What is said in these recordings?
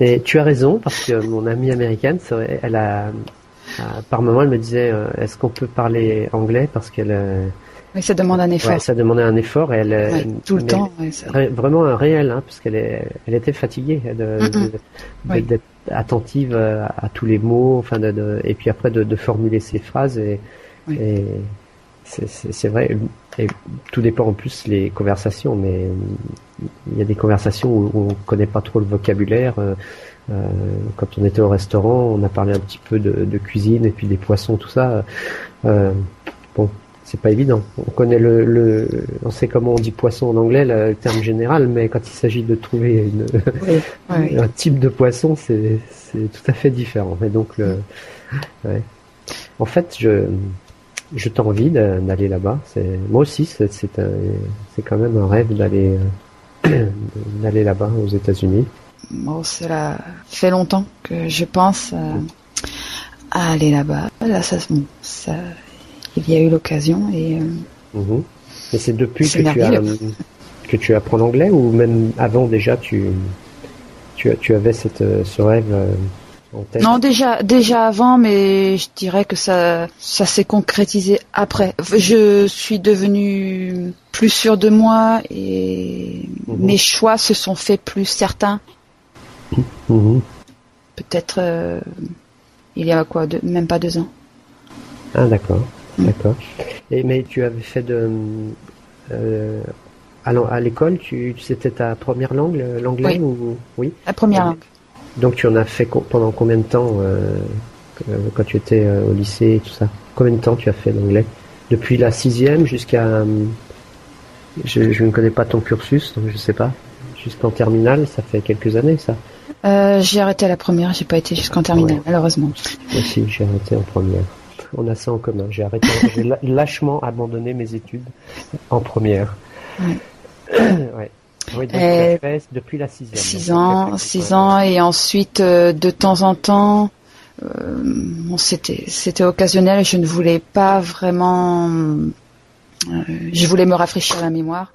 Mais tu as raison parce que mon amie américaine, elle a, par moment, elle me disait, euh, est-ce qu'on peut parler anglais parce qu'elle, euh, Oui, ça demande un effort. ouais, ça demandait un effort et elle, euh, Ouais, tout le temps. ouais, ça- vraiment un réel, hein, parce qu'elle elle était fatiguée d'être attentive à, tous les mots, enfin, de, de- et puis après de, de formuler ses phrases et, Oui. et c'est- vrai. Et tout dépend en plus les conversations, mais y a des conversations où, on connaît pas trop le vocabulaire. euh, euh, quand on était au restaurant, on a parlé un petit peu de, de cuisine et puis des poissons, tout ça. Euh, bon, c'est pas évident. On connaît le, le, on sait comment on dit poisson en anglais, le terme général, mais quand il s'agit de trouver une, Oui, oui. un type de poisson, c'est tout à fait différent. Et donc, le, ouais. en fait, je, je t'envie d'aller là-bas. Moi aussi, c'est quand même un rêve d'aller euh, d'aller là-bas aux États-Unis. Bon, cela fait longtemps que je pense euh, à aller là-bas. Là, ça, bon, ça, il y a eu l'occasion et euh, Mhm. Et c'est depuis que tu, as, merveilleux. que tu apprends l'anglais ou même avant déjà tu tu, tu avais cette, euh, ce rêve euh, non déjà déjà avant, mais je dirais que ça ça s'est concrétisé après. Je suis devenue plus sûre de moi et Mhm. mes choix se sont faits plus certains. Mhm. Peut-être euh, il y a quoi, deux- même pas deux ans. Ah d'accord, Mm. d'accord. Et mais tu avais fait de euh, à l'école, tu c'était ta première langue, l'anglais Oui. ou oui? La première langue. Donc tu en as fait co- pendant combien de temps euh, quand tu étais euh, au lycée et tout ça? Combien de temps tu as fait l'anglais Depuis la sixième jusqu'à euh, je, je ne connais pas ton cursus, donc je sais pas. Jusqu'en terminale, ça fait quelques années ça. Euh, j'ai arrêté à la première, j'ai pas été jusqu'en terminale, Ouais. malheureusement. Moi aussi, j'ai arrêté en première. On a ça en commun. J'ai arrêté, j'ai lâchement abandonné mes études en première. Ouais. ouais. Oui, donc Euh, depuis la sixième. Six ans, six ans, et ensuite euh, de temps en temps, euh, bon, c'était c'était occasionnel. Je ne voulais pas vraiment, je voulais me rafraîchir la mémoire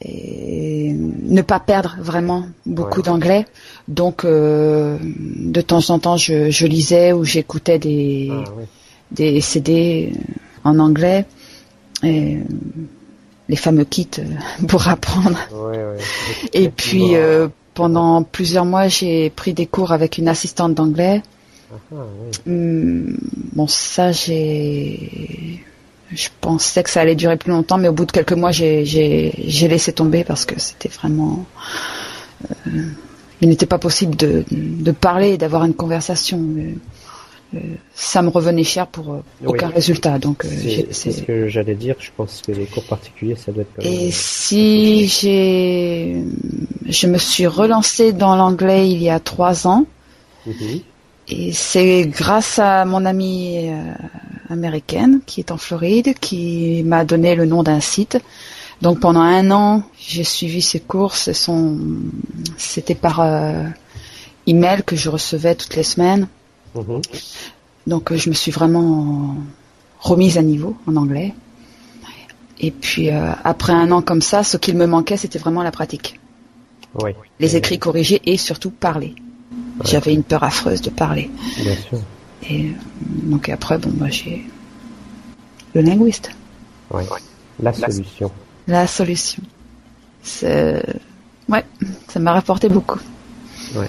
et ne pas perdre vraiment beaucoup Ouais. d'anglais. Donc de temps en temps, je, je lisais ou j'écoutais des Ah, des CD en anglais et les fameux kits euh, pour apprendre. Ouais, ouais. Et puis euh, pendant plusieurs mois, j'ai pris des cours avec une assistante d'anglais. Ah, ah. Hum, bon, ça, j'ai, je pensais que ça allait durer plus longtemps, mais au bout de quelques mois, j'ai laissé tomber parce que c'était vraiment, euh, il n'était pas possible de, de parler et d'avoir une conversation. Euh, ça me revenait cher pour euh, Oui. aucun résultat. Donc, euh, C'est ce que j'allais dire. Je pense que les cours particuliers, ça doit être. quand Et même- si j'ai, je me suis relancée dans l'anglais il y a trois ans. Mhm. Et c'est grâce à mon amie américaine qui est en Floride qui m'a donné le nom d'un site. Donc pendant un an, j'ai suivi ses cours. C'était par euh, email que je recevais toutes les semaines. Mhm. Donc euh, je me suis vraiment remise à niveau en anglais. Et puis euh, après un an comme ça, ce qu'il me manquait, c'était vraiment la pratique. Les écrits corrigés et surtout parler. J'avais une peur affreuse de parler. Bien sûr. Et euh, donc après, bon, bah, j'ai le linguiste. La solution. la solution. Ouais, ça m'a rapporté beaucoup. Ouais.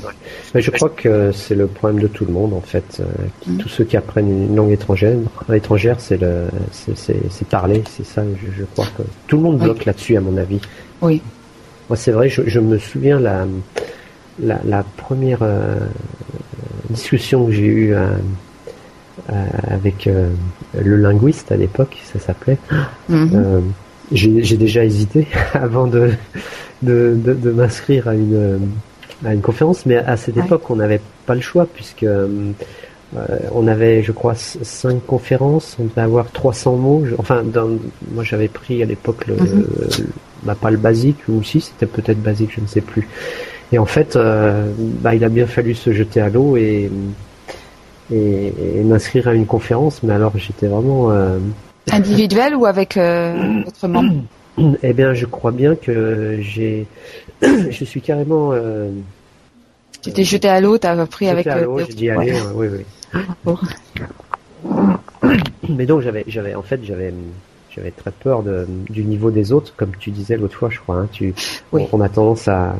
Mais je crois que c'est le problème de tout le monde en fait. Euh, qui- Mm. Tous ceux qui apprennent une langue étrangère, étrangère, c'est le, c'est, parler, c'est ça. Je, je crois que tout le monde Oui. bloque là-dessus à mon avis. Oui. Moi, c'est vrai. Je, je me souviens la, la, la première euh, discussion que j'ai eue euh, euh, avec le linguiste à l'époque, ça s'appelait. Mhm. J'ai déjà hésité avant de, de, de, de m'inscrire à une, à une conférence, mais à cette Ouais. époque, on n'avait pas le choix puisque euh, on avait, je crois, cinq conférences, on devait avoir 300 mots. Enfin, dans, moi, j'avais pris à l'époque le, Mhm. le- bah, pas le basique, ou si c'était peut-être basique, je ne sais plus. Et en fait, euh, bah, il a bien fallu se jeter à l'eau et, et, et m'inscrire à une conférence, mais alors j'étais vraiment euh, Individuel ou avec euh, d'autres membres eh bien, je crois bien que j'ai, je suis carrément euh, Tu t'es jeté à l'eau, t'as appris avec. à l'eau, j'ai dit allez, oui, oui. Mais donc j'avais, j'avais, en fait, j'avais, j'avais très peur de, du niveau des autres, comme tu disais l'autre fois, je crois. Hein, tu, on, a tendance à,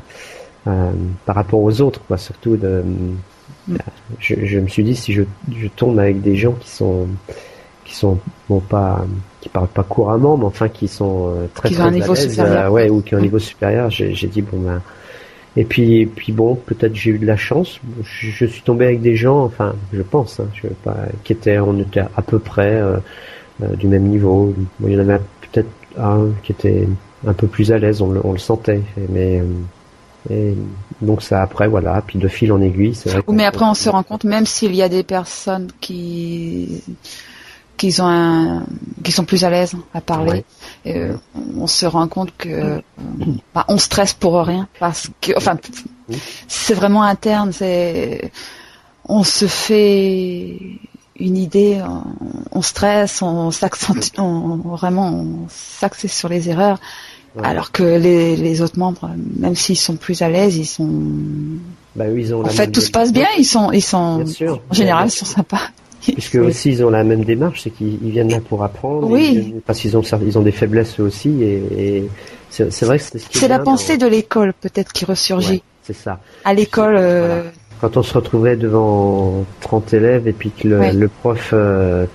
par rapport aux autres, quoi, surtout de. Mm. Je, je, me suis dit si je, je tombe avec des gens qui sont qui sont bon pas qui parlent pas couramment mais enfin qui sont euh, très qui très ont un niveau supérieur euh, ouais ou qui ont un niveau supérieur j'ai dit bon ben et puis, puis bon, peut-être j'ai eu de la chance. Je, je, suis tombé avec des gens, enfin, je pense, hein, je pas, qui étaient, on était à peu près euh, euh, du même niveau. Bon, il y en avait peut-être un qui était un peu plus à l'aise, on, on, le sentait. Mais euh, et donc ça après voilà, puis de fil en aiguille. Vrai mais après on se rend compte, même s'il y a des personnes qui qu'ils ont un, qui sont plus à l'aise à parler. Euh, on se rend compte que bah, on stresse pour rien parce que, enfin, c'est vraiment interne. C'est, on se fait une idée, on, stresse, on s'accentue, on, vraiment on s'accède sur les erreurs. Alors que les, les, autres membres, même s'ils sont plus à l'aise, ils sont. Bah, ils ont en fait, tout se passe bien. Ils sont, ils sont. En général, ils sont sympas. Puisque aussi ils ont la même démarche, c'est qu'ils viennent là pour apprendre. Oui. parce qu'ils ont ils ont des faiblesses aussi et, c'est vrai que c'est C'est la pensée de l'école peut-être qui ressurgit. c'est ça. À l'école. Euh, Quand on se retrouvait devant 30 élèves et puis que le, prof euh,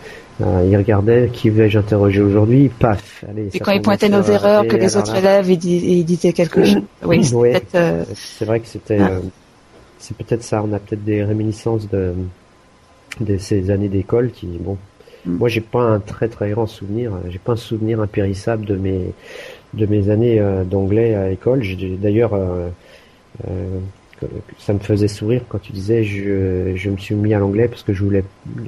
euh, il regardait qui vais-je interroger aujourd'hui, paf. Allez, et quand il pointait nos erreurs, que les autres élèves ils, disaient quelque chose. Oui, c'est vrai que c'était. c'est peut-être ça. On a peut-être des réminiscences de de ces années d'école qui, bon, mm. moi j'ai pas un très très grand souvenir, j'ai pas un souvenir impérissable de mes de mes années euh, d'anglais à l'école. D'ailleurs euh, euh, ça me faisait sourire quand tu disais je, je me suis mis à l'anglais parce que je voulais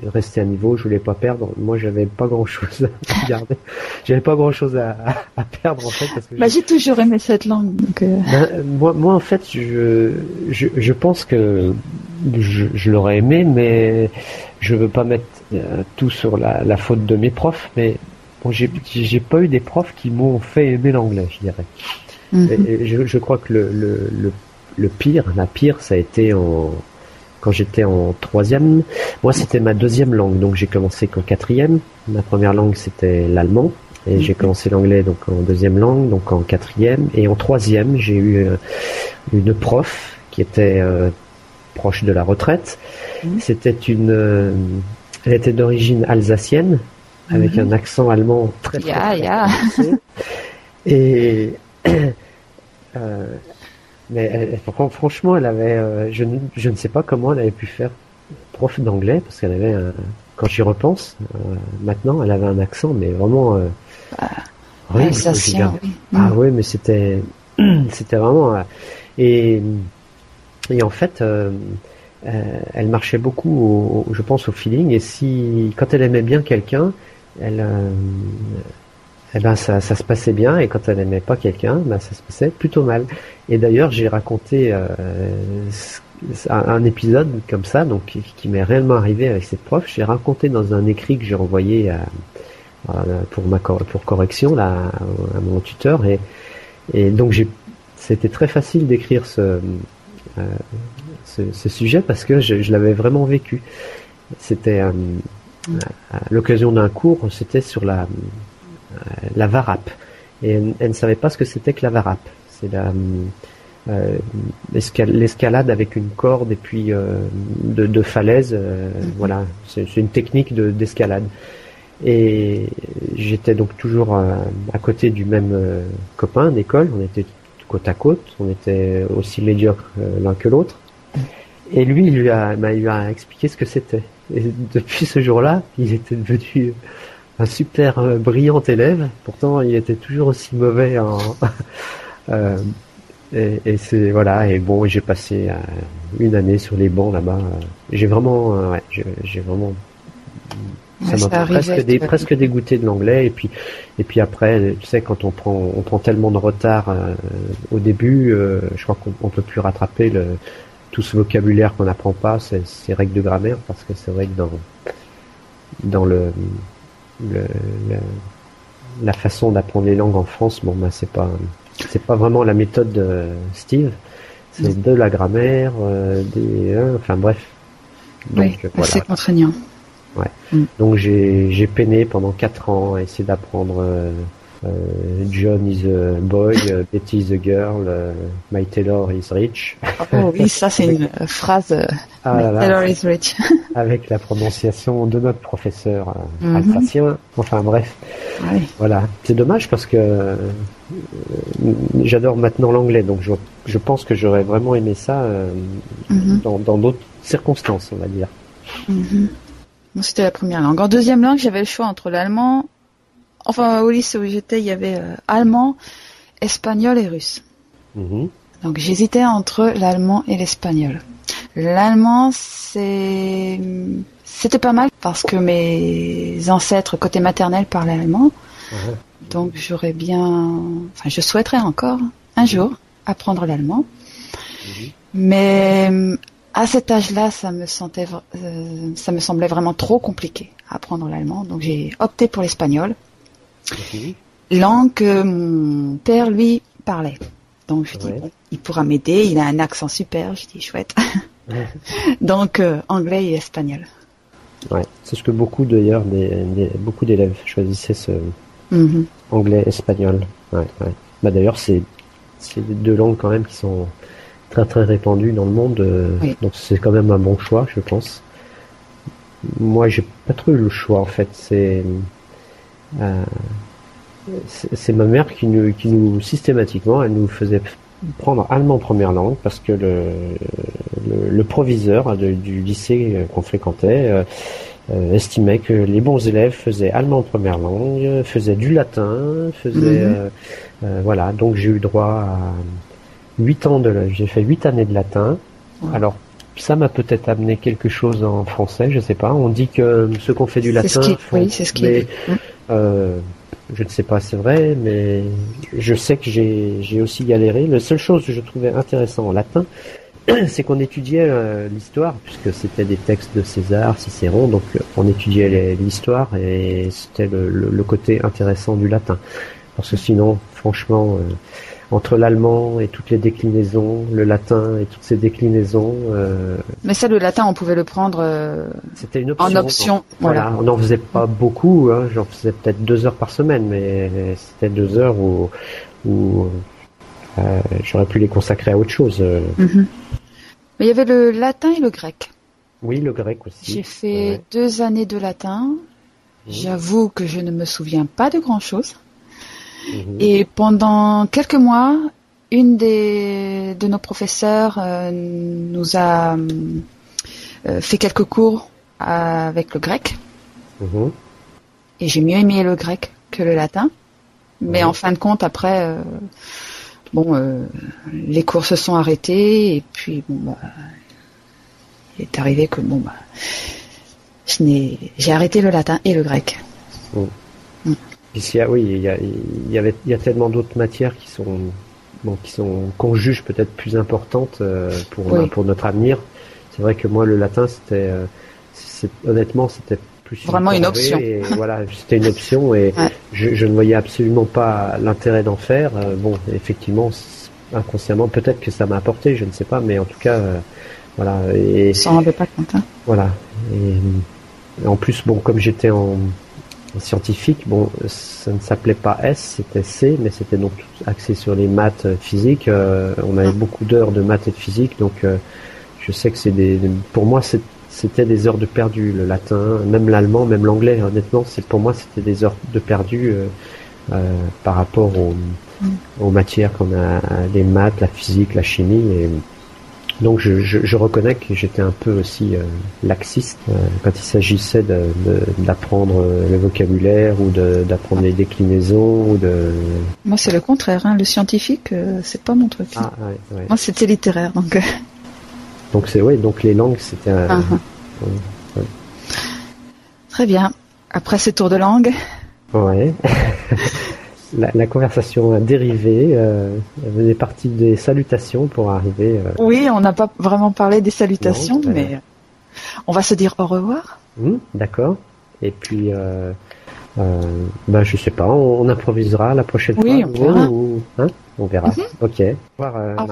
rester à niveau, je voulais pas perdre. Moi, j'avais pas grand chose à garder. j'avais pas grand chose à, à, perdre en fait. Parce que bah, j'ai toujours aimé cette langue. Donc ben, moi, moi, en fait, je, je, je pense que je, je l'aurais aimé, mais je veux pas mettre euh, tout sur la, la, faute de mes profs. Mais bon, j'ai, j'ai pas eu des profs qui m'ont fait aimer l'anglais, je dirais. Mhm. Et, je, je, crois que le, le, le le pire, la pire, ça a été en quand j'étais en troisième. Moi, c'était ma deuxième langue, donc j'ai commencé qu'en quatrième. Ma première langue, c'était l'allemand. Et j'ai mhm. commencé l'anglais donc en deuxième langue, donc en quatrième. Et en troisième, j'ai eu euh, une prof qui était euh, proche de la retraite. Mhm. C'était une, euh, elle était d'origine alsacienne, avec mhm. un accent allemand très très, yeah, Et mais franchement, elle avait, euh, je, je, ne sais pas comment elle avait pu faire prof d'anglais parce qu'elle avait, un, quand j'y repense, euh, maintenant, elle avait un accent, mais vraiment. Euh, bah, oui. Ah oui, mais c'était, c'était vraiment. et, et en fait, elle marchait beaucoup, au, je pense, au feeling. Et si, quand elle aimait bien quelqu'un, elle eh ben ça, se passait bien et quand elle n'aimait pas quelqu'un, ben ça se passait plutôt mal. Et d'ailleurs, j'ai raconté euh, un, épisode comme ça, donc qui, m'est réellement arrivé avec cette prof. J'ai raconté dans un écrit que j'ai envoyé pour correction là à mon tuteur et donc c'était très facile d'écrire ce, euh, ce, ce sujet parce que je, je l'avais vraiment vécu. C'était euh, à l'occasion d'un cours, c'était sur la euh, la varap. Et elle, ne savait pas ce que c'était que la varap. C'est la euh, l'escalade avec une corde et puis euh, de, de, falaise. Mhm. Voilà, c'est une technique d'escalade. et j'étais donc toujours à côté du même copain d'école. On était côte à côte. On était aussi médiocres l'un que l'autre. Et lui, il lui a, bah, il lui a expliqué ce que c'était. Et depuis ce jour-là, il était devenu un super euh, brillant élève. Pourtant, il était toujours aussi mauvais en. euh, et, c'est voilà. Et bon, j'ai passé euh, une année sur les bancs là-bas. J'ai vraiment, euh, j'ai vraiment. Ça m'a presque, presque dégoûté de l'anglais et puis et puis après tu sais quand on prend on prend tellement de retard au début je crois qu'on peut plus rattraper le tout ce vocabulaire qu'on n'apprend pas ces, ces règles de grammaire parce que c'est vrai que dans dans le le, la façon d'apprendre les langues en France, bon, bah, c'est pas, c'est pas vraiment la méthode de Steve. C'est de la grammaire, euh, des, hein, enfin bref. Donc oui, voilà. c'est contraignant. Ouais. Mm. Donc j'ai peiné pendant quatre ans à essayer d'apprendre euh, euh, John is a boy, euh, Betty is a girl, My Taylor is rich. Oh oui, ça c'est une phrase. Ah My Taylor is rich. avec la prononciation de notre professeur mm alsacien. Enfin bref. Voilà. C'est dommage parce que j'adore maintenant l'anglais, donc je, je pense que j'aurais vraiment aimé ça mhm. dans d'autres circonstances, on va dire. C'était la première langue. En deuxième langue, j'avais le choix entre l'allemand enfin au lycée où j'étais, il y avait euh, allemand, espagnol et russe. Mhm. Donc j'hésitais entre l'allemand et l'espagnol. L'allemand, c'est c'était pas mal parce que mes ancêtres côté maternel parlaient allemand. Donc j'aurais bien, enfin je souhaiterais encore un jour apprendre l'allemand. Mais à cet âge-là, ça me sentait, euh, ça me semblait vraiment trop compliqué à apprendre l'allemand. Donc j'ai opté pour l'espagnol langue que mon père lui parlait. Donc je dis bon, il pourra m'aider, il a un accent super, je dis chouette. Donc euh, anglais et espagnol. Ouais, c'est ce que beaucoup d'ailleurs des, beaucoup d'élèves choisissaient ce mm-hmm. anglais espagnol. Ouais, ouais. Bah d'ailleurs c'est c'est deux langues quand même qui sont très très répandues dans le monde, euh, donc c'est quand même un bon choix, je pense. Moi, j'ai pas trop eu le choix en fait. C'est euh, c'est ma mère qui nous, qui nous systématiquement, elle nous faisait prendre allemand première langue parce que le, le, proviseur du lycée qu'on fréquentait euh, euh, estimait que les bons élèves faisaient allemand première langue, faisaient du latin, faisaient mhm. voilà. Donc j'ai eu droit à huit ans de, j'ai fait huit années de latin. Alors ça m'a peut-être amené quelque chose en français, je sais pas. On dit que ceux qu'on fait du latin, oui, c'est ce qui est. Euh, je ne sais pas, c'est vrai, mais je sais que j'ai aussi galéré. La seule chose que je trouvais intéressant en latin, c'est qu'on étudiait euh, l'histoire, puisque c'était des textes de César, Cicéron, donc euh, on étudiait l'histoire et c'était le, le, côté intéressant du latin. Parce que sinon, franchement, euh, entre l'allemand et toutes les déclinaisons, le latin et toutes ces déclinaisons. Euh, Mais ça, le latin, on pouvait le prendre euh, C'était une option, en option. voilà. on n'en faisait pas beaucoup, hein, j'en faisais peut-être deux heures par semaine, mais c'était deux heures où, où euh, j'aurais pu les consacrer à autre chose. Mhm. Mais il y avait le latin et le grec. Oui, le grec aussi. J'ai fait deux années de latin. J'avoue que je ne me souviens pas de grand-chose. Mhm. Et pendant quelques mois, une des, de nos professeurs euh, nous a euh, fait quelques cours avec le grec. Mhm. Et j'ai mieux aimé le grec que le latin. Mais en fin de compte, après, euh, bon, les cours se sont arrêtés et puis bon, bah, il est arrivé que bon, bah, j'ai arrêté le latin et le grec. Mhm oui, il y, a, y avait, il y a tellement d'autres matières qui sont, bon, qui sont qu'on juge peut-être plus importantes euh, pour pour notre avenir. C'est vrai que moi, le latin, c'était, euh, honnêtement, c'était plus vraiment une option. voilà, c'était une option et je, ne voyais absolument pas l'intérêt d'en faire. Euh, bon, effectivement, inconsciemment, peut-être que ça m'a apporté, je ne sais pas, mais en tout cas, voilà. Et s'en rendait pas compte. Hein. Voilà. et en plus, bon, comme j'étais en scientifique, bon, ça ne s'appelait pas S, c'était C, mais c'était donc axé sur les maths euh, physiques. Euh, on avait ah. beaucoup d'heures de maths et de physique, donc euh, je sais que c'est des, pour moi c'était des heures de perdu, le latin, même l'allemand, même l'anglais. Honnêtement, c'est pour moi c'était des heures de perdu par rapport aux, mm. aux matières qu'on a, les maths, la physique, la chimie et donc je, je, je, reconnais que j'étais un peu aussi euh, laxiste euh, quand il s'agissait d'apprendre de, euh, le vocabulaire ou d'apprendre les déclinaisons ou de. Moi c'est le contraire, hein. le scientifique c'est pas mon truc. Ah, ouais, ouais. Moi c'était littéraire donc. Donc c'est oui donc les langues c'était. Uh Très bien. Après ce tour de langue. Ouais. la, conversation a dérivé. Euh, elle partie des salutations pour arriver. Euh, oui, on n'a pas vraiment parlé des salutations, mais on va se dire au revoir. Mmh, d'accord. Et puis, euh, euh, ben, je sais pas, on, improvisera la prochaine oui, fois. On verra. on verra. Mhm. Ok. Au revoir.